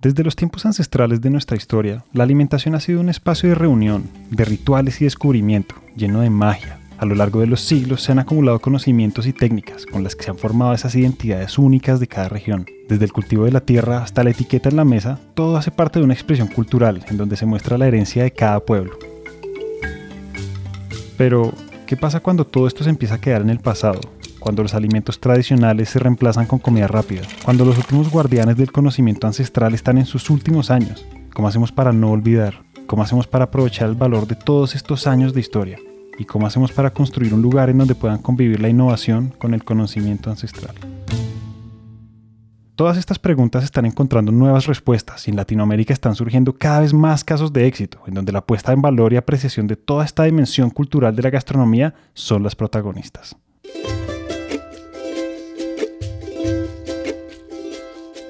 Desde los tiempos ancestrales de nuestra historia, la alimentación ha sido un espacio de reunión, de rituales y descubrimiento, lleno de magia. A lo largo de los siglos se han acumulado conocimientos y técnicas con las que se han formado esas identidades únicas de cada región. Desde el cultivo de la tierra hasta la etiqueta en la mesa, todo hace parte de una expresión cultural en donde se muestra la herencia de cada pueblo. Pero, ¿qué pasa cuando todo esto se empieza a quedar en el pasado cuando los alimentos tradicionales se reemplazan con comida rápida, cuando los últimos guardianes del conocimiento ancestral están en sus últimos años. ¿Cómo hacemos para no olvidar? ¿Cómo hacemos para aprovechar el valor de todos estos años de historia? ¿Y cómo hacemos para construir un lugar en donde puedan convivir la innovación con el conocimiento ancestral? Todas estas preguntas están encontrando nuevas respuestas y en Latinoamérica están surgiendo cada vez más casos de éxito, en donde la puesta en valor y apreciación de toda esta dimensión cultural de la gastronomía son las protagonistas.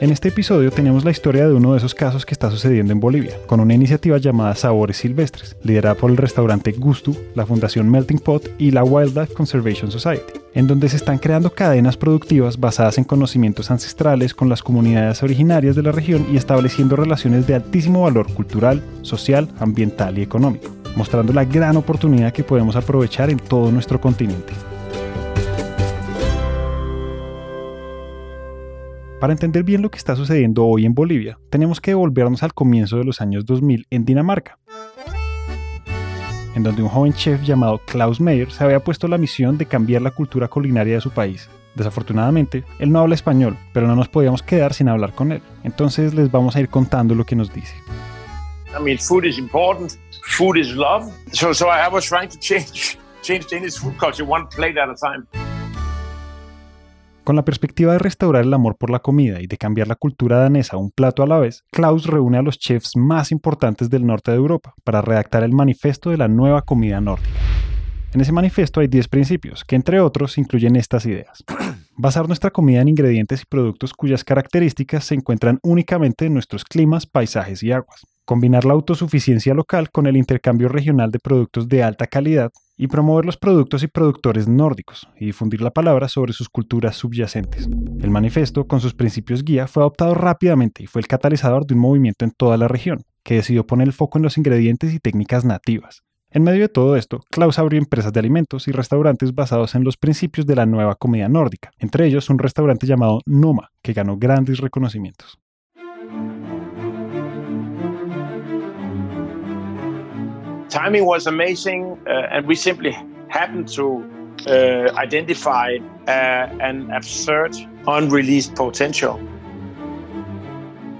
En este episodio tenemos la historia de uno de esos casos que está sucediendo en Bolivia, con una iniciativa llamada Sabores Silvestres, liderada por el restaurante Gustu, la Fundación Melting Pot y la Wildlife Conservation Society, en donde se están creando cadenas productivas basadas en conocimientos ancestrales con las comunidades originarias de la región y estableciendo relaciones de altísimo valor cultural, social, ambiental y económico, mostrando la gran oportunidad que podemos aprovechar en todo nuestro continente. Para entender bien lo que está sucediendo hoy en Bolivia, tenemos que devolvernos al comienzo de los años 2000 en Dinamarca, en donde un joven chef llamado Klaus Meyer se había puesto la misión de cambiar la cultura culinaria de su país. Desafortunadamente, él no habla español, pero no nos podíamos quedar sin hablar con él. Entonces les vamos a ir contando lo que nos dice. I mean, food is important. Food is love. So, so I was trying to change, change Danish food culture one plate at a time. Con la perspectiva de restaurar el amor por la comida y de cambiar la cultura danesa un plato a la vez, Klaus reúne a los chefs más importantes del norte de Europa para redactar el manifiesto de la nueva comida nórdica. En ese manifiesto hay 10 principios, que entre otros incluyen estas ideas. Basar nuestra comida en ingredientes y productos cuyas características se encuentran únicamente en nuestros climas, paisajes y aguas. Combinar la autosuficiencia local con el intercambio regional de productos de alta calidad y promover los productos y productores nórdicos y difundir la palabra sobre sus culturas subyacentes. El manifiesto, con sus principios guía, fue adoptado rápidamente y fue el catalizador de un movimiento en toda la región, que decidió poner el foco en los ingredientes y técnicas nativas. En medio de todo esto, Klaus abrió empresas de alimentos y restaurantes basados en los principios de la nueva comida nórdica, entre ellos un restaurante llamado Noma, que ganó grandes reconocimientos. Timing was amazing, uh, and we simply happened to uh, identify uh, an absurd, unreleased potential.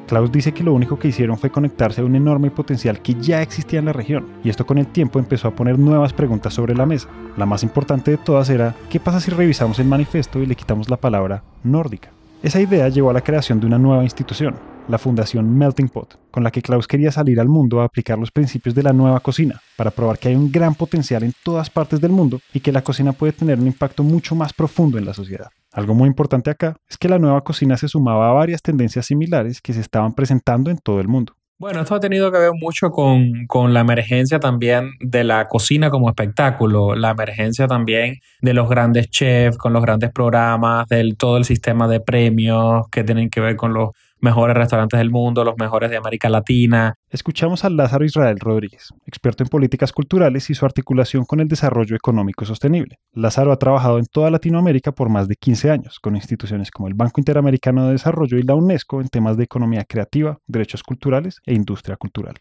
Klaus dice que lo único que hicieron fue conectarse a un enorme potencial que ya existía en la región, y esto con el tiempo empezó a poner nuevas preguntas sobre la mesa. La más importante de todas era, ¿qué pasa si revisamos el manifiesto y le quitamos la palabra nórdica? Esa idea llevó a la creación de una nueva institución, la Fundación Melting Pot, con la que Klaus quería salir al mundo a aplicar los principios de la nueva cocina, para probar que hay un gran potencial en todas partes del mundo y que la cocina puede tener un impacto mucho más profundo en la sociedad. Algo muy importante acá es que la nueva cocina se sumaba a varias tendencias similares que se estaban presentando en todo el mundo. Bueno, esto ha tenido que ver mucho con, con, la emergencia también de la cocina como espectáculo, la emergencia también de los grandes chefs, con los grandes programas, del todo el sistema de premios que tienen que ver con los mejores restaurantes del mundo, los mejores de América Latina. Escuchamos a Lázaro Israel Rodríguez, experto en políticas culturales y su articulación con el desarrollo económico sostenible. Lázaro ha trabajado en toda Latinoamérica por más de 15 años, con instituciones como el Banco Interamericano de Desarrollo y la UNESCO en temas de economía creativa, derechos culturales e industria cultural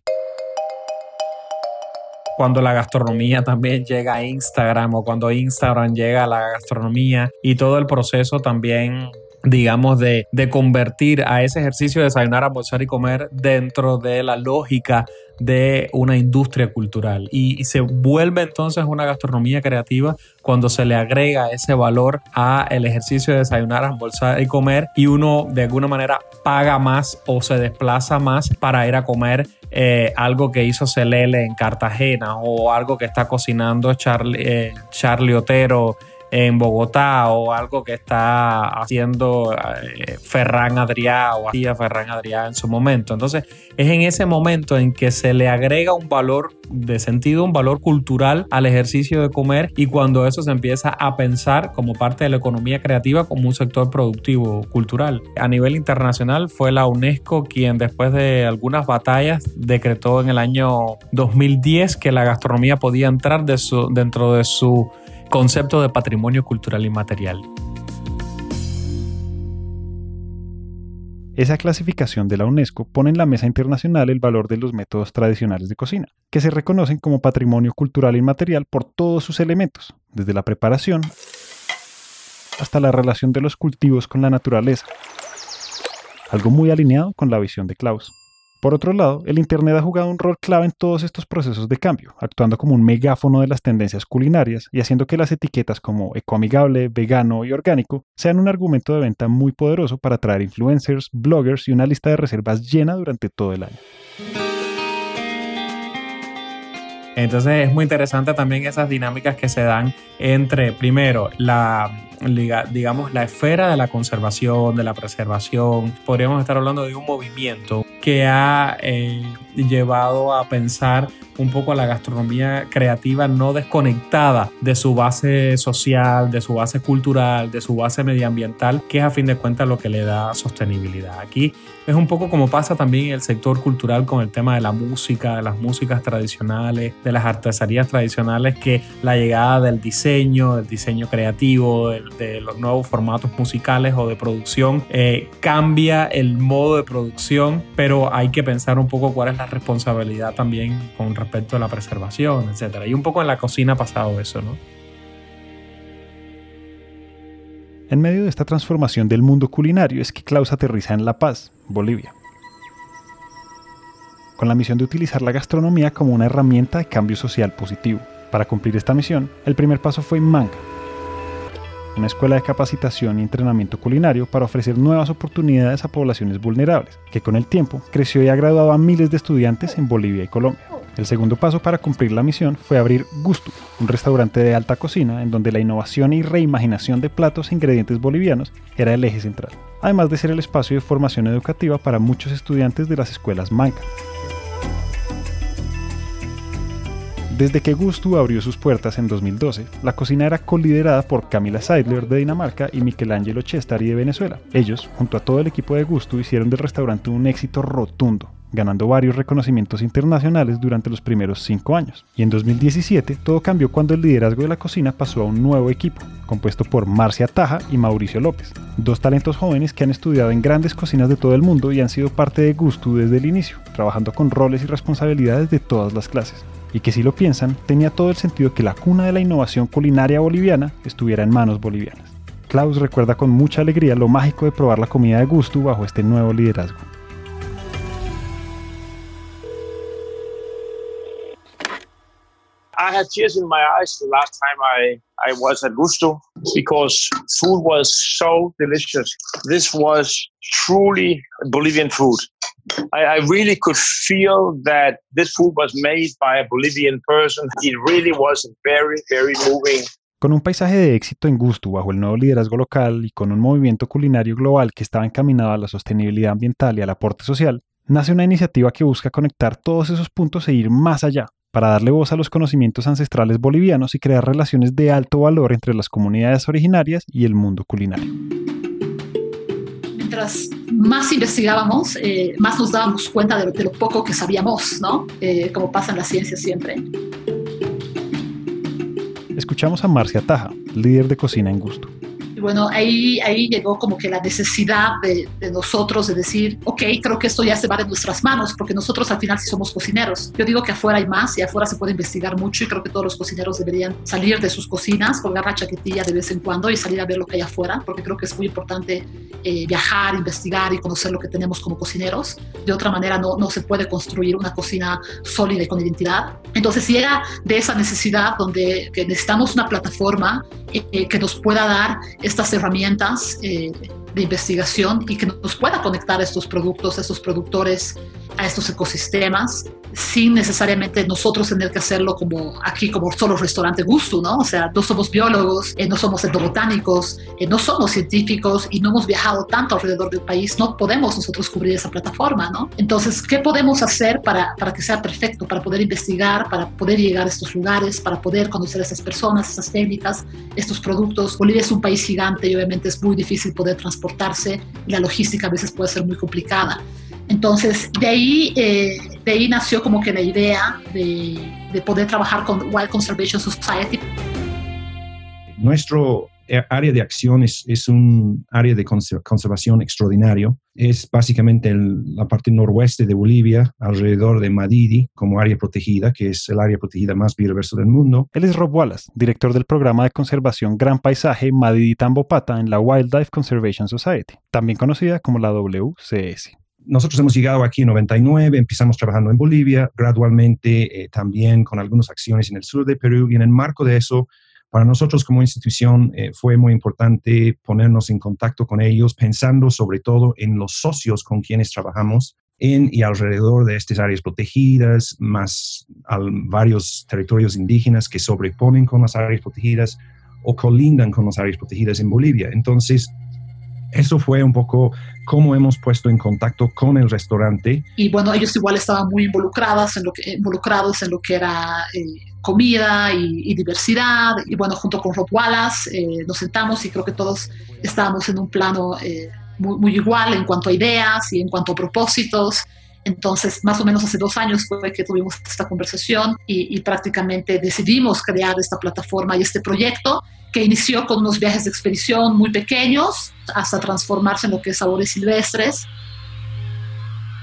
cuando la gastronomía también llega a Instagram o cuando Instagram llega a la gastronomía y todo el proceso también digamos, de, de, convertir a ese ejercicio de desayunar, almorzar y comer dentro de la lógica de una industria cultural. Y, se vuelve entonces una gastronomía creativa cuando se le agrega ese valor a el ejercicio de desayunar, almorzar y comer y uno de alguna manera paga más o se desplaza más para ir a comer eh, algo que hizo Celele en Cartagena o algo que está cocinando Charlie, eh, Charlie Otero en Bogotá o algo que está haciendo eh, Ferran Adrià o hacía Ferran Adrià en su momento. Entonces es en ese momento en que se le agrega un valor de sentido, un valor cultural al ejercicio de comer y cuando eso se empieza a pensar como parte de la economía creativa como un sector productivo cultural. A nivel internacional fue la UNESCO quien después de algunas batallas decretó en el año 2010 que la gastronomía podía entrar dentro de su concepto de patrimonio cultural inmaterial. Esa clasificación de la UNESCO pone en la mesa internacional el valor de los métodos tradicionales de cocina, que se reconocen como patrimonio cultural inmaterial por todos sus elementos, desde la preparación hasta la relación de los cultivos con la naturaleza, algo muy alineado con la visión de Klaus. Por otro lado, el Internet ha jugado un rol clave en todos estos procesos de cambio, actuando como un megáfono de las tendencias culinarias y haciendo que las etiquetas como ecoamigable, vegano y orgánico sean un argumento de venta muy poderoso para atraer influencers, bloggers y una lista de reservas llena durante todo el año. Entonces es muy interesante también esas dinámicas que se dan entre, primero, la, digamos, la esfera de la conservación, de la preservación. Podríamos estar hablando de un movimiento que ha eh, llevado a pensar un poco a la gastronomía creativa no desconectada de su base social, de su base cultural, de su base medioambiental, que es a fin de cuentas lo que le da sostenibilidad. Aquí es un poco como pasa también el sector cultural con el tema de la música, de las músicas tradicionales, de las artesanías tradicionales, que la llegada del diseño, del diseño creativo, de, los nuevos formatos musicales o de producción, eh, cambia el modo de producción, pero hay que pensar un poco cuál es la responsabilidad también con respecto a la preservación, etc. Y un poco en la cocina ha pasado eso, ¿no? En medio de esta transformación del mundo culinario es que Klaus aterriza en La Paz, Bolivia, con la misión de utilizar la gastronomía como una herramienta de cambio social positivo. Para cumplir esta misión, el primer paso fue Manga, una escuela de capacitación y entrenamiento culinario para ofrecer nuevas oportunidades a poblaciones vulnerables, que con el tiempo creció y ha graduado a miles de estudiantes en Bolivia y Colombia. El segundo paso para cumplir la misión fue abrir Gusto, un restaurante de alta cocina en donde la innovación y reimaginación de platos e ingredientes bolivianos era el eje central, además de ser el espacio de formación educativa para muchos estudiantes de las escuelas Manca. Desde que Gusto abrió sus puertas en 2012, la cocina era coliderada por Camila Seidler de Dinamarca y Michelangelo Cestari de Venezuela. Ellos, junto a todo el equipo de Gusto, hicieron del restaurante un éxito rotundo, ganando varios reconocimientos internacionales durante los primeros cinco años. Y en 2017 todo cambió cuando el liderazgo de la cocina pasó a un nuevo equipo, compuesto por Marcia Taja y Mauricio López, dos talentos jóvenes que han estudiado en grandes cocinas de todo el mundo y han sido parte de Gusto desde el inicio, trabajando con roles y responsabilidades de todas las clases y que si lo piensan, tenía todo el sentido que la cuna de la innovación culinaria boliviana estuviera en manos bolivianas. Klaus recuerda con mucha alegría lo mágico de probar la comida de gusto bajo este nuevo liderazgo. I had tears in my eyes the last time I, I was at Gusto because food was so delicious. This was truly Bolivian food. I, I really could feel that this food was made by a Bolivian person. It really was very, very moving. Con un paisaje de éxito en gusto bajo el nuevo liderazgo local y con un movimiento culinario global que estaba encaminado a la sostenibilidad ambiental y al aporte social, nace una iniciativa que busca conectar todos esos puntos e ir más allá, para darle voz a los conocimientos ancestrales bolivianos y crear relaciones de alto valor entre las comunidades originarias y el mundo culinario mientras más investigábamos, eh, más nos dábamos cuenta de, lo poco que sabíamos, ¿no? Eh, como pasa en la ciencia siempre. Escuchamos a Marcia Taja, líder de cocina en gusto. Y bueno, ahí, ahí llegó como que la necesidad de, nosotros de decir, ok, creo que esto ya se va de nuestras manos, porque nosotros al final sí somos cocineros. Yo digo que afuera hay más y afuera se puede investigar mucho y creo que todos los cocineros deberían salir de sus cocinas, colgar la chaquetilla de vez en cuando y salir a ver lo que hay afuera, porque creo que es muy importante eh, viajar, investigar y conocer lo que tenemos como cocineros. De otra manera no, no se puede construir una cocina sólida y con identidad. Entonces llega de esa necesidad donde que necesitamos una plataforma eh, que nos pueda dar estas herramientas eh, de investigación y que nos pueda conectar a estos productos, a estos productores a estos ecosistemas sin necesariamente nosotros tener que hacerlo como aquí, como solo restaurante gusto, ¿no? O sea, no somos biólogos, eh, no somos etnobotánicos, eh, no somos científicos y no hemos viajado tanto alrededor del país, no podemos nosotros cubrir esa plataforma, ¿no? Entonces, ¿qué podemos hacer para, para que sea perfecto, para poder investigar, para poder llegar a estos lugares, para poder conocer a estas personas, estas técnicas, estos productos? Bolivia es un país gigante y obviamente es muy difícil poder transportarse, la logística a veces puede ser muy complicada. Entonces, de ahí, eh, de ahí nació como que la idea de, de poder trabajar con Wild Conservation Society. Nuestro área de acción es, es, un área de conservación extraordinario. Es básicamente la parte noroeste de Bolivia, alrededor de Madidi, como área protegida, que es el área protegida más biodiversa del mundo. Él es Rob Wallace, director del programa de conservación Gran Paisaje Madidi Tambopata en la Wildlife Conservation Society, también conocida como la WCS nosotros hemos llegado aquí en 99, empezamos trabajando en Bolivia, gradualmente eh, también con algunas acciones en el sur de Perú y en el marco de eso, para nosotros como institución eh, fue muy importante ponernos en contacto con ellos, pensando sobre todo en los socios con quienes trabajamos en y alrededor de estas áreas protegidas, más varios territorios indígenas que sobreponen con las áreas protegidas o colindan con las áreas protegidas en Bolivia. Entonces, eso fue un poco cómo hemos puesto en contacto con el restaurante. Y bueno, ellos igual estaban muy involucrados en lo que, involucrados en lo que era eh, comida y, diversidad. Y bueno, junto con Rob Wallace eh, nos sentamos y creo que todos estábamos en un plano eh, muy, igual en cuanto a ideas y en cuanto a propósitos. Entonces, más o menos hace dos años fue que tuvimos esta conversación y, prácticamente decidimos crear esta plataforma y este proyecto que inició con unos viajes de expedición muy pequeños hasta transformarse en lo que es sabores silvestres.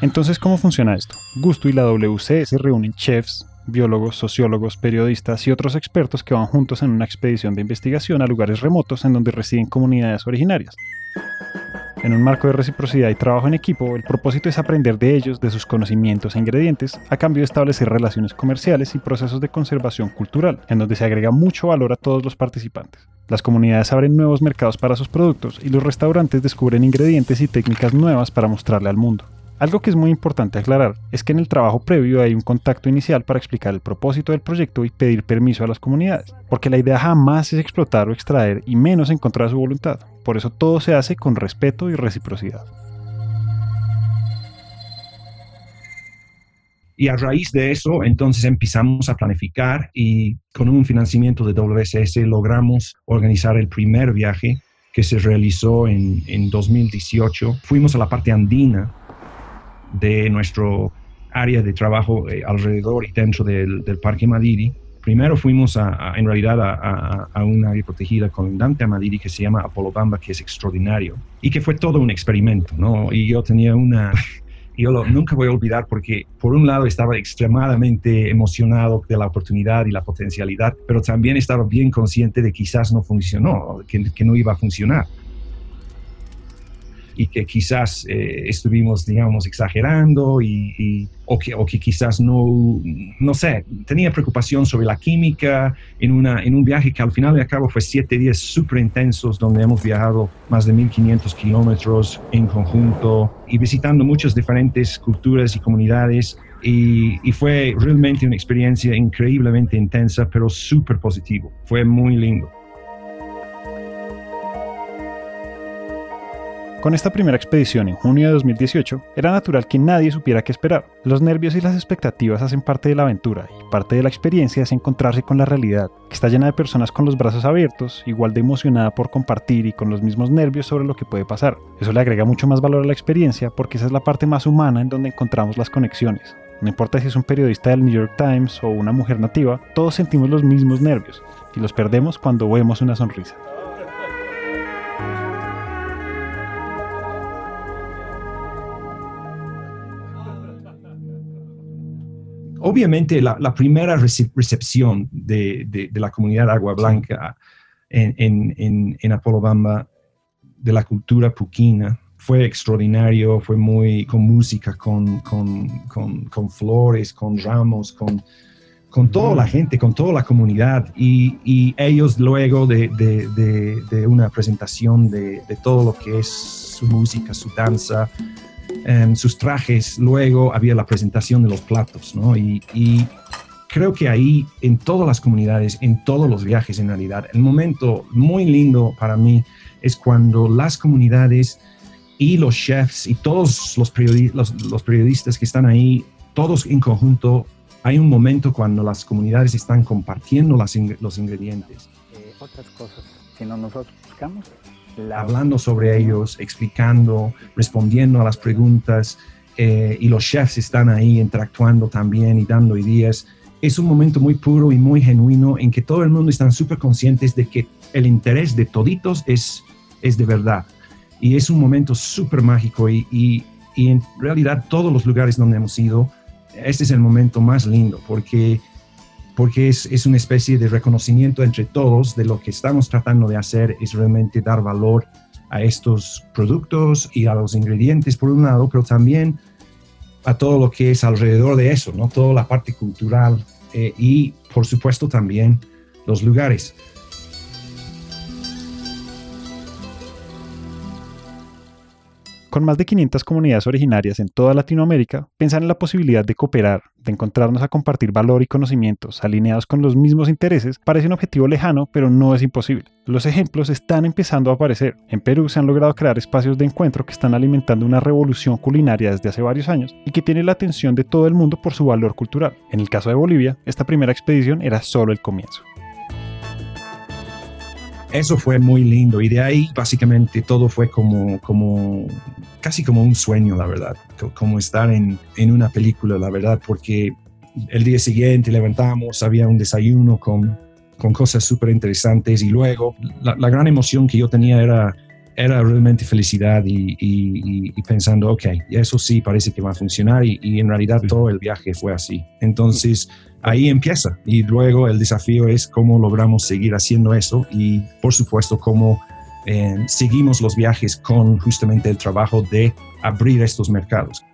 Entonces, ¿cómo funciona esto? Gusto y la WC se reúnen chefs, biólogos, sociólogos, periodistas y otros expertos que van juntos en una expedición de investigación a lugares remotos en donde residen comunidades originarias. En un marco de reciprocidad y trabajo en equipo, el propósito es aprender de ellos, de sus conocimientos e ingredientes, a cambio de establecer relaciones comerciales y procesos de conservación cultural, en donde se agrega mucho valor a todos los participantes. Las comunidades abren nuevos mercados para sus productos y los restaurantes descubren ingredientes y técnicas nuevas para mostrarle al mundo. Algo que es muy importante aclarar es que en el trabajo previo hay un contacto inicial para explicar el propósito del proyecto y pedir permiso a las comunidades, porque la idea jamás es explotar o extraer y menos en contra de su voluntad. Por eso todo se hace con respeto y reciprocidad. Y a raíz de eso, entonces empezamos a planificar y con un financiamiento de WSS logramos organizar el primer viaje que se realizó en, en 2018. Fuimos a la parte andina de nuestro área de trabajo eh, alrededor y dentro del, Parque Madiri. Primero fuimos a, en realidad a, a, un área protegida colindante a Madiri que se llama Apolobamba, que es extraordinario y que fue todo un experimento, ¿no? Y yo tenía una, yo nunca voy a olvidar porque por un lado estaba extremadamente emocionado de la oportunidad y la potencialidad, pero también estaba bien consciente de que quizás no funcionó, que no iba a funcionar y que quizás eh, estuvimos, digamos, exagerando y, o, que, o, que, quizás no, no sé, tenía preocupación sobre la química en, una, en un viaje que al final de al cabo fue siete días súper intensos donde hemos viajado más de 1500 kilómetros en conjunto y visitando muchas diferentes culturas y comunidades y, y, fue realmente una experiencia increíblemente intensa, pero súper positivo. Fue muy lindo. Con esta primera expedición en junio de 2018, era natural que nadie supiera qué esperar. Los nervios y las expectativas hacen parte de la aventura y parte de la experiencia es encontrarse con la realidad, que está llena de personas con los brazos abiertos, igual de emocionada por compartir y con los mismos nervios sobre lo que puede pasar. Eso le agrega mucho más valor a la experiencia porque esa es la parte más humana en donde encontramos las conexiones. No importa si es un periodista del New York Times o una mujer nativa, todos sentimos los mismos nervios y los perdemos cuando vemos una sonrisa. Obviamente la, primera recepción de, la comunidad Agua Blanca en, en, en, Apolobamba de la cultura puquina fue extraordinario, fue muy con música, con, con, flores, con ramos, con, con toda la gente, con toda la comunidad. Y, ellos luego de, de, una presentación de, todo lo que es su música, su danza, em, sus trajes, luego había la presentación de los platos. Y, creo que ahí, en todas las comunidades, en todos los viajes en realidad, el momento muy lindo para mí es cuando las comunidades y los chefs y todos los, los, periodistas que están ahí, todos en conjunto, hay un momento cuando las comunidades están compartiendo las los ingredientes. Eh, otras cosas, si no nosotros buscamos. Hablando sobre ellos, explicando, respondiendo a las preguntas, eh, y los chefs están ahí interactuando también y dando ideas. Es un momento muy puro y muy genuino en que todo el mundo está súper conscientes de que el interés de toditos es, es de verdad y es un momento súper mágico y, y, en realidad todos los lugares donde hemos ido, este es el momento más lindo porque, porque es, es, una especie de reconocimiento entre todos de lo que estamos tratando de hacer, es realmente dar valor a estos productos y a los ingredientes por un lado, pero también a todo lo que es alrededor de eso, ¿no? Toda la parte cultural eh, y por supuesto también los lugares. Con más de 500 comunidades originarias en toda Latinoamérica, pensar en la posibilidad de cooperar, de encontrarnos a compartir valor y conocimientos alineados con los mismos intereses parece un objetivo lejano, pero no es imposible. Los ejemplos están empezando a aparecer. En Perú se han logrado crear espacios de encuentro que están alimentando una revolución culinaria desde hace varios años y que tiene la atención de todo el mundo por su valor cultural. En el caso de Bolivia, esta primera expedición era solo el comienzo eso fue muy lindo y de ahí básicamente todo fue como, como casi como un sueño, la verdad, como estar en, en una película, la verdad, porque el día siguiente levantamos, había un desayuno con, con cosas súper interesantes y luego la, la, gran emoción que yo tenía era, era realmente felicidad y, y, pensando, ok, eso sí parece que va a funcionar y, y en realidad todo el viaje fue así. Entonces ahí empieza. Y luego el desafío es cómo logramos seguir haciendo eso y, por supuesto, cómo eh, seguimos los viajes con justamente el trabajo de abrir estos mercados.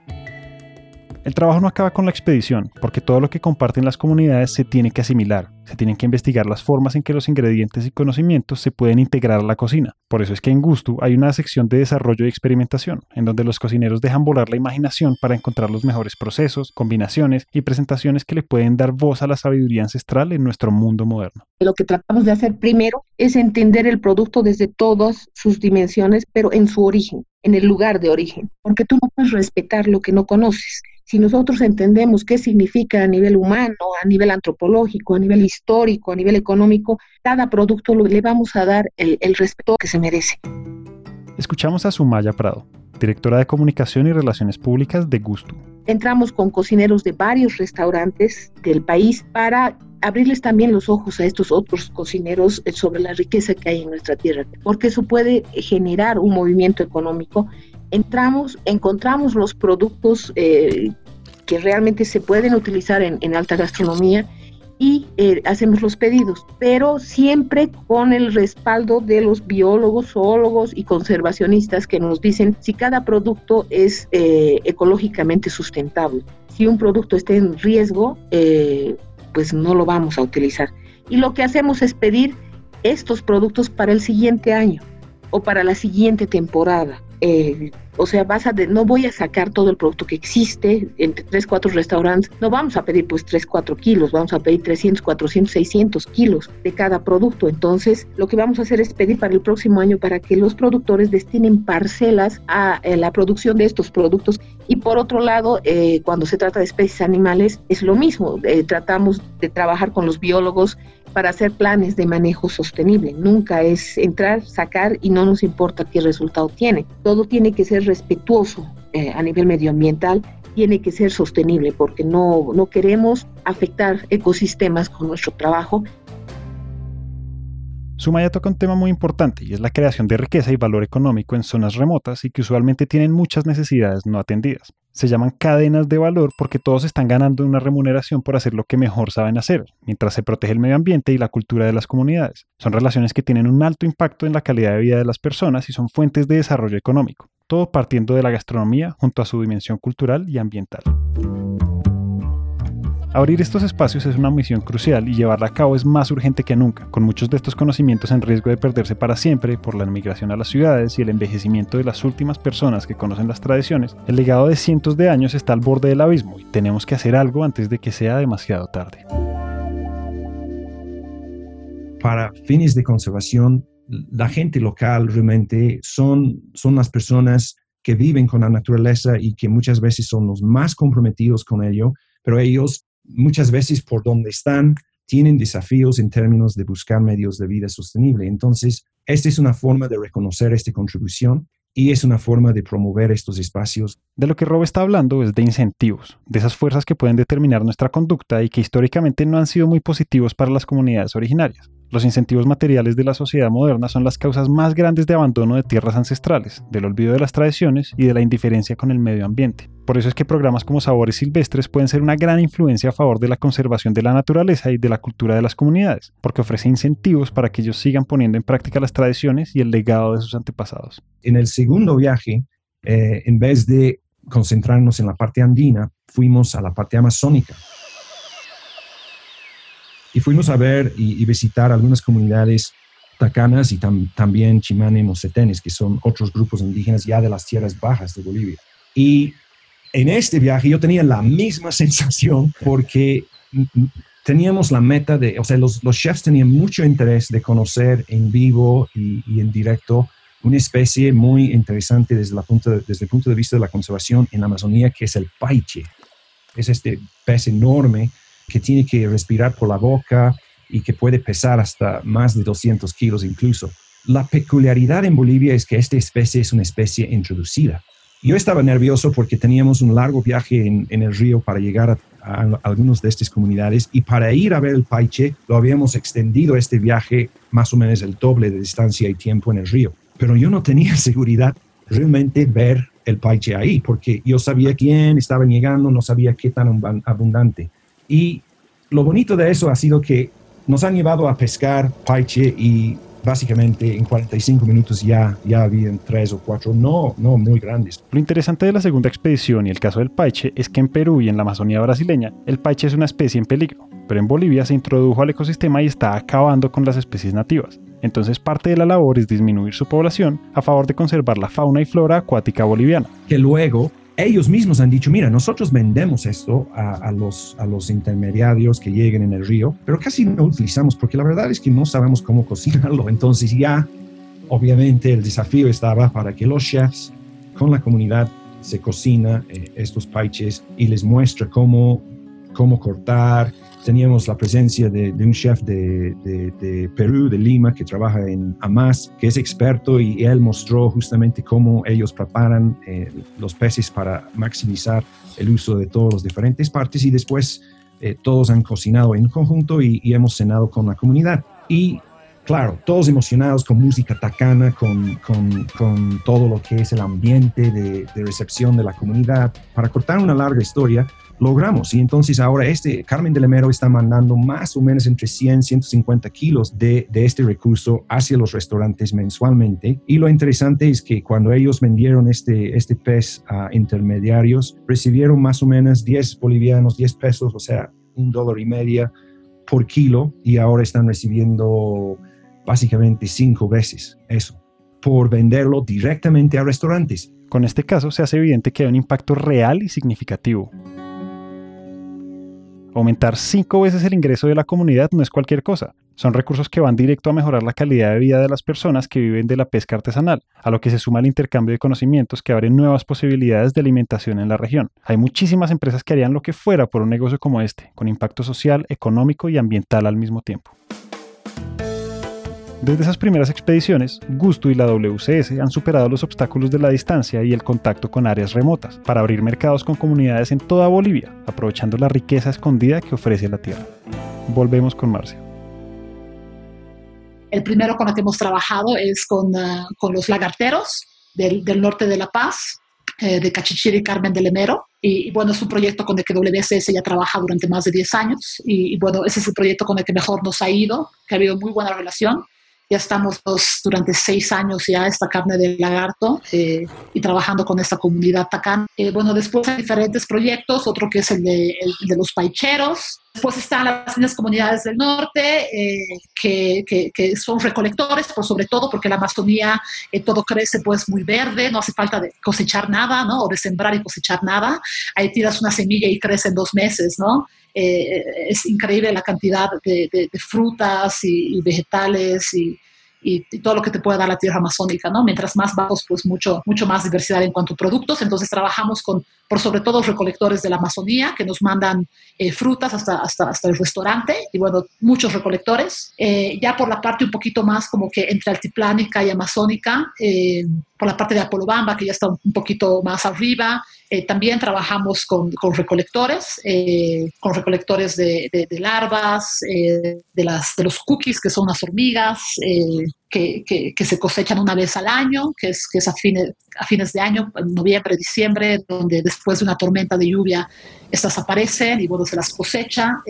El trabajo no acaba con la expedición, porque todo lo que comparten las comunidades se tiene que asimilar, se tienen que investigar las formas en que los ingredientes y conocimientos se pueden integrar a la cocina. Por eso es que en Gusto hay una sección de desarrollo y experimentación, en donde los cocineros dejan volar la imaginación para encontrar los mejores procesos, combinaciones y presentaciones que le pueden dar voz a la sabiduría ancestral en nuestro mundo moderno. Lo que tratamos de hacer primero es entender el producto desde todas sus dimensiones, pero en su origen, en el lugar de origen, porque tú no puedes respetar lo que no conoces si nosotros entendemos qué significa a nivel humano, a nivel antropológico, a nivel histórico, a nivel económico, cada producto le vamos a dar el, respeto que se merece. Escuchamos a Sumaya Prado, directora de Comunicación y Relaciones Públicas de Gusto. Entramos con cocineros de varios restaurantes del país para abrirles también los ojos a estos otros cocineros eh, sobre la riqueza que hay en nuestra tierra, porque eso puede generar un movimiento económico entramos, encontramos los productos eh, que realmente se pueden utilizar en, alta gastronomía y eh, hacemos los pedidos, pero siempre con el respaldo de los biólogos, zoólogos y conservacionistas que nos dicen si cada producto es eh, ecológicamente sustentable. Si un producto está en riesgo, pues no lo vamos a utilizar. Y lo que hacemos es pedir estos productos para el siguiente año o para la siguiente temporada. Eh, o sea, vas a no voy a sacar todo el producto que existe entre 3, 4 restaurantes, no vamos a pedir pues 3, 4 kilos, vamos a pedir 300, 400, 600 kilos de cada producto. Entonces, lo que vamos a hacer es pedir para el próximo año para que los productores destinen parcelas a, eh, la producción de estos productos. Y por otro lado, eh, cuando se trata de especies animales, es lo mismo. tratamos de trabajar con los biólogos para hacer planes de manejo sostenible. Nunca es entrar, sacar y no nos importa qué resultado tiene. Todo tiene que ser respetuoso eh, a nivel medioambiental, tiene que ser sostenible porque no, no queremos afectar ecosistemas con nuestro trabajo Sumaya toca un tema muy importante y es la creación de riqueza y valor económico en zonas remotas y que usualmente tienen muchas necesidades no atendidas. Se llaman cadenas de valor porque todos están ganando una remuneración por hacer lo que mejor saben hacer, mientras se protege el medio ambiente y la cultura de las comunidades. Son relaciones que tienen un alto impacto en la calidad de vida de las personas y son fuentes de desarrollo económico, todo partiendo de la gastronomía junto a su dimensión cultural y ambiental. Abrir estos espacios es una misión crucial y llevarla a cabo es más urgente que nunca, con muchos de estos conocimientos en riesgo de perderse para siempre por la inmigración a las ciudades y el envejecimiento de las últimas personas que conocen las tradiciones. El legado de cientos de años está al borde del abismo y tenemos que hacer algo antes de que sea demasiado tarde. Para fines de conservación, la gente local realmente son, son las personas que viven con la naturaleza y que muchas veces son los más comprometidos con ello, pero ellos muchas veces por donde están tienen desafíos en términos de buscar medios de vida sostenible. Entonces, esta es una forma de reconocer esta contribución y es una forma de promover estos espacios. De lo que Rob está hablando es de incentivos, de esas fuerzas que pueden determinar nuestra conducta y que históricamente no han sido muy positivos para las comunidades originarias. Los incentivos materiales de la sociedad moderna son las causas más grandes de abandono de tierras ancestrales, del olvido de las tradiciones y de la indiferencia con el medio ambiente. Por eso es que programas como Sabores Silvestres pueden ser una gran influencia a favor de la conservación de la naturaleza y de la cultura de las comunidades, porque ofrece incentivos para que ellos sigan poniendo en práctica las tradiciones y el legado de sus antepasados. En el segundo viaje, eh, en vez de concentrarnos en la parte andina, fuimos a la parte amazónica y fuimos a ver y, visitar algunas comunidades tacanas y también chimane mosetenes, que son otros grupos indígenas ya de las tierras bajas de Bolivia. Y en este viaje yo tenía la misma sensación porque teníamos la meta de, o sea, los, los chefs tenían mucho interés de conocer en vivo y, en directo una especie muy interesante desde, la punto desde el punto de vista de la conservación en la Amazonía, que es el paiche. Es este pez enorme que tiene que respirar por la boca y que puede pesar hasta más de 200 kilos incluso. La peculiaridad en Bolivia es que esta especie es una especie introducida. Yo estaba nervioso porque teníamos un largo viaje en, el río para llegar a, a, algunas de estas comunidades y para ir a ver el paiche lo habíamos extendido este viaje más o menos el doble de distancia y tiempo en el río. Pero yo no tenía seguridad realmente ver el paiche ahí porque yo sabía quién estaba llegando, no sabía qué tan abundante. Y lo bonito de eso ha sido que nos han llevado a pescar paiche y básicamente en 45 minutos ya, ya habían tres o cuatro, no, no muy grandes. Lo interesante de la segunda expedición y el caso del paiche es que en Perú y en la Amazonía brasileña el paiche es una especie en peligro, pero en Bolivia se introdujo al ecosistema y está acabando con las especies nativas. Entonces parte de la labor es disminuir su población a favor de conservar la fauna y flora acuática boliviana. Que luego ellos mismos han dicho, mira, nosotros vendemos esto a, los, a los intermediarios que lleguen en el río, pero casi no utilizamos porque la verdad es que no sabemos cómo cocinarlo. Entonces ya, obviamente, el desafío estaba para que los chefs con la comunidad se cocina eh, estos paiches y les muestra cómo, cómo cortar, teníamos la presencia de, un chef de, Perú, de Lima, que trabaja en Amas, que es experto y él mostró justamente cómo ellos preparan eh, los peces para maximizar el uso de todas las diferentes partes y después eh, todos han cocinado en conjunto y, hemos cenado con la comunidad. Y claro, todos emocionados con música tacana, con, con, con, todo lo que es el ambiente de, de, recepción de la comunidad. Para cortar una larga historia, logramos. Y entonces ahora este Carmen de Lemero está mandando más o menos entre 100 y 150 kilos de, de, este recurso hacia los restaurantes mensualmente. Y lo interesante es que cuando ellos vendieron este, este pez a intermediarios, recibieron más o menos 10 bolivianos, 10 pesos, o sea, un dólar y media por kilo. Y ahora están recibiendo básicamente cinco veces eso por venderlo directamente a restaurantes. Con este caso se hace evidente que hay un impacto real y significativo. Aumentar cinco veces el ingreso de la comunidad no es cualquier cosa. Son recursos que van directo a mejorar la calidad de vida de las personas que viven de la pesca artesanal, a lo que se suma el intercambio de conocimientos que abren nuevas posibilidades de alimentación en la región. Hay muchísimas empresas que harían lo que fuera por un negocio como este, con impacto social, económico y ambiental al mismo tiempo. Desde esas primeras expediciones, Gusto y la WCS han superado los obstáculos de la distancia y el contacto con áreas remotas para abrir mercados con comunidades en toda Bolivia, aprovechando la riqueza escondida que ofrece la tierra. Volvemos con Marcia. El primero con el que hemos trabajado es con, ah, con los lagarteros del, del, norte de La Paz, eh, de Cachichiri y Carmen de Lemero. Y, bueno, es un proyecto con el que WCS ya trabaja durante más de 10 años. Y, y bueno, ese es el proyecto con el que mejor nos ha ido, que ha habido muy buena relación ya estamos durante seis años ya esta carne del lagarto eh, y trabajando con esta comunidad tacán. Eh, bueno, después hay diferentes proyectos, otro que es el de, de los paicheros. Después están las mismas comunidades del norte eh, que, son recolectores, por sobre todo porque la Amazonía todo crece pues muy verde, no hace falta cosechar nada, ¿no? O de sembrar y cosechar nada. Ahí tiras una semilla y crece en dos meses, ¿no? Eh, es increíble la cantidad de, frutas y, vegetales y, todo lo que te puede dar la tierra amazónica, ¿no? Mientras más bajos, pues mucho, mucho más diversidad en cuanto a productos. Entonces trabajamos con, por sobre todo, recolectores de la Amazonía que nos mandan eh, frutas hasta, hasta, hasta el restaurante y, bueno, muchos recolectores. Eh, ya por la parte un poquito más como que entre altiplánica y amazónica, por la parte de Apolobamba, que ya está un poquito más arriba, eh, también trabajamos con, con recolectores, eh, con recolectores de, de, larvas, eh, de, las, de los cookies, que son las hormigas, que, se cosechan una vez al año, que es, que es a, fines, de año, noviembre, diciembre, donde después de una tormenta de lluvia estas aparecen y bueno, se las cosecha.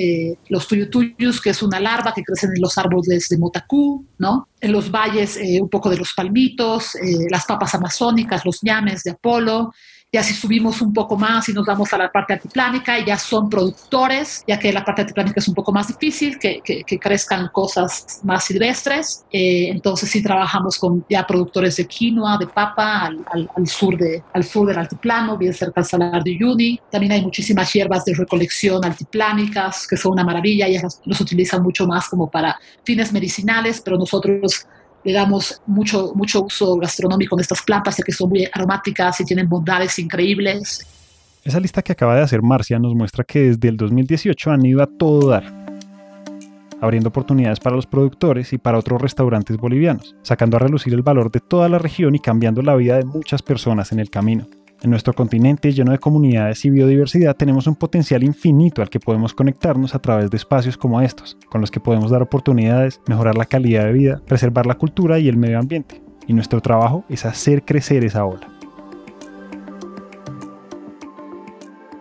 los tuyutuyus, que es una larva que crece en los árboles de motacú, ¿no? En los valles un poco de los palmitos, las papas amazónicas, los ñames de Apolo, ya si subimos un poco más y nos vamos a la parte altiplánica, ya son productores, ya que la parte altiplánica es un poco más difícil, que, que, crezcan cosas más silvestres. Eh, entonces sí trabajamos con ya productores de quinoa, de papa, al, al, sur, de, al sur del altiplano, bien cerca del Salar de Uyuni. También hay muchísimas hierbas de recolección altiplánicas, que son una maravilla, y los utilizan mucho más como para fines medicinales, pero nosotros le damos mucho, mucho uso gastronómico en estas plantas, ya que son muy aromáticas y tienen bondades increíbles. Esa lista que acaba de hacer Marcia nos muestra que desde el 2018 han ido a todo dar, abriendo oportunidades para los productores y para otros restaurantes bolivianos, sacando a relucir el valor de toda la región y cambiando la vida de muchas personas en el camino. En nuestro continente lleno de comunidades y biodiversidad tenemos un potencial infinito al que podemos conectarnos a través de espacios como estos, con los que podemos dar oportunidades, mejorar la calidad de vida, preservar la cultura y el medio ambiente. Y nuestro trabajo es hacer crecer esa ola.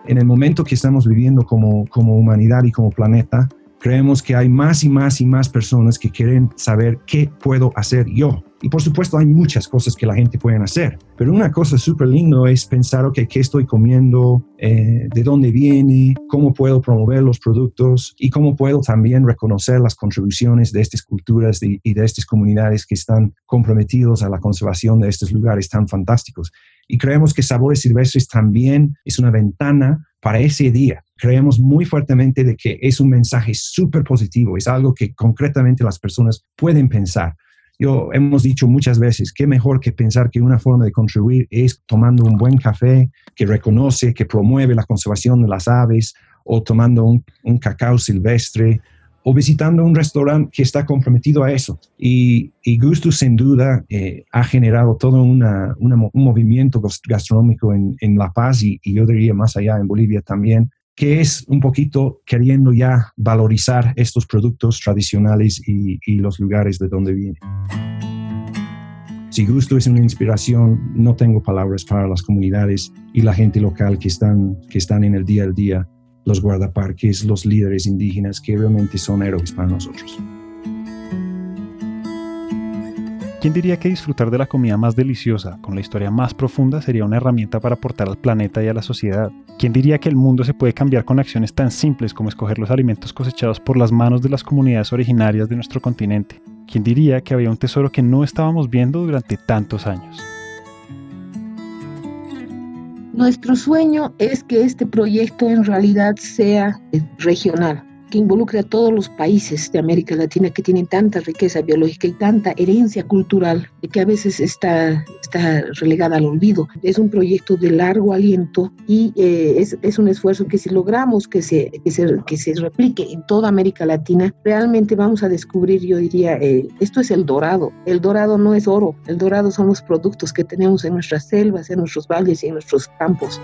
En el momento que estamos viviendo como, como humanidad y como planeta, creemos que hay más y más y más personas que quieren saber qué puedo hacer yo y por supuesto hay muchas cosas que la gente puede hacer, pero una cosa súper lindo es pensar, ok, ¿qué estoy comiendo? Eh, ¿De dónde viene? ¿Cómo puedo promover los productos? Y cómo puedo también reconocer las contribuciones de estas culturas y de estas comunidades que están comprometidos a la conservación de estos lugares tan fantásticos. Y creemos que Sabores Silvestres también es una ventana para ese día. Creemos muy fuertemente de que es un mensaje súper positivo, es algo que concretamente las personas pueden pensar. Yo hemos dicho muchas veces, qué mejor que pensar que una forma de contribuir es tomando un buen café que reconoce, que promueve la conservación de las aves, o tomando un, cacao silvestre, o visitando un restaurante que está comprometido a eso. Y, y Gusto, sin duda, eh, ha generado todo un movimiento gastronómico en, La Paz y, y, yo diría más allá en Bolivia también, que es un poquito queriendo ya valorizar estos productos tradicionales y, los lugares de donde vienen. Si gusto es una inspiración, no tengo palabras para las comunidades y la gente local que están, que están en el día a día, los guardaparques, los líderes indígenas que realmente son héroes para nosotros. ¿Quién diría que disfrutar de la comida más deliciosa, con la historia más profunda, sería una herramienta para aportar al planeta y a la sociedad? ¿Quién diría que el mundo se puede cambiar con acciones tan simples como escoger los alimentos cosechados por las manos de las comunidades originarias de nuestro continente? ¿Quién diría que había un tesoro que no estábamos viendo durante tantos años? Nuestro sueño es que este proyecto en realidad sea regional, que involucre a todos los países de América Latina que tienen tanta riqueza biológica y tanta herencia cultural que a veces está, está relegada al olvido. Es un proyecto de largo aliento y eh, es, es, un esfuerzo que si logramos que se, que se, que se replique en toda América Latina, realmente vamos a descubrir, yo diría, eh, esto es el dorado. El dorado no es oro, el dorado son los productos que tenemos en nuestras selvas, en nuestros valles y en nuestros campos.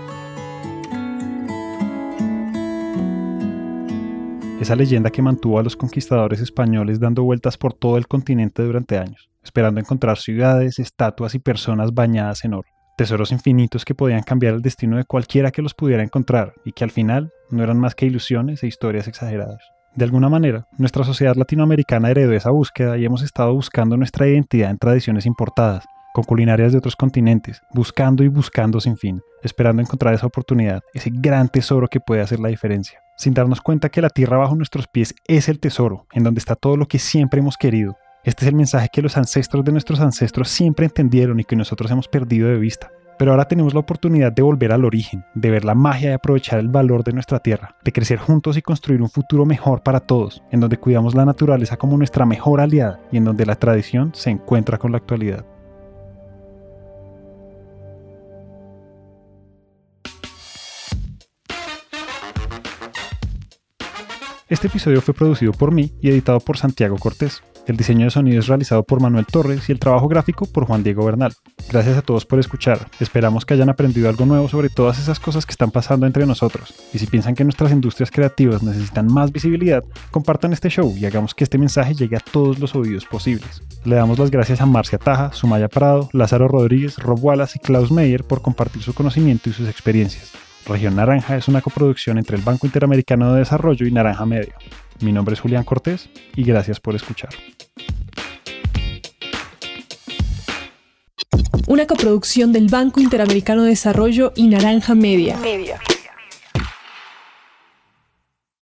Esa leyenda que mantuvo a los conquistadores españoles dando vueltas por todo el continente durante años, esperando encontrar ciudades, estatuas y personas bañadas en oro. Tesoros infinitos que podían cambiar el destino de cualquiera que los pudiera encontrar y que al final no eran más que ilusiones e historias exageradas. De alguna manera, nuestra sociedad latinoamericana heredó esa búsqueda y hemos estado buscando nuestra identidad en tradiciones importadas, con culinarias de otros continentes, buscando y buscando sin fin, esperando encontrar esa oportunidad, ese gran tesoro que puede hacer la diferencia, sin darnos cuenta que la tierra bajo nuestros pies es el tesoro, en donde está todo lo que siempre hemos querido. Este es el mensaje que los ancestros de nuestros ancestros siempre entendieron y que nosotros hemos perdido de vista. Pero ahora tenemos la oportunidad de volver al origen, de ver la magia y aprovechar el valor de nuestra tierra, de crecer juntos y construir un futuro mejor para todos, en donde cuidamos la naturaleza como nuestra mejor aliada y en donde la tradición se encuentra con la actualidad. Este episodio fue producido por mí y editado por Santiago Cortés. El diseño de sonido es realizado por Manuel Torres y el trabajo gráfico por Juan Diego Bernal. Gracias a todos por escuchar. Esperamos que hayan aprendido algo nuevo sobre todas esas cosas que están pasando entre nosotros. Y si piensan que nuestras industrias creativas necesitan más visibilidad, compartan este show y hagamos que este mensaje llegue a todos los oídos posibles. Le damos las gracias a Marcia Taja, Sumaya Prado, Lázaro Rodríguez, Rob Wallace y Klaus Meyer por compartir su conocimiento y sus experiencias. Región Naranja es una coproducción entre el Banco Interamericano de Desarrollo y Naranja Medio. Mi nombre es Julián Cortés y gracias por escuchar. Una coproducción del Banco Interamericano de Desarrollo y Naranja Media. Media.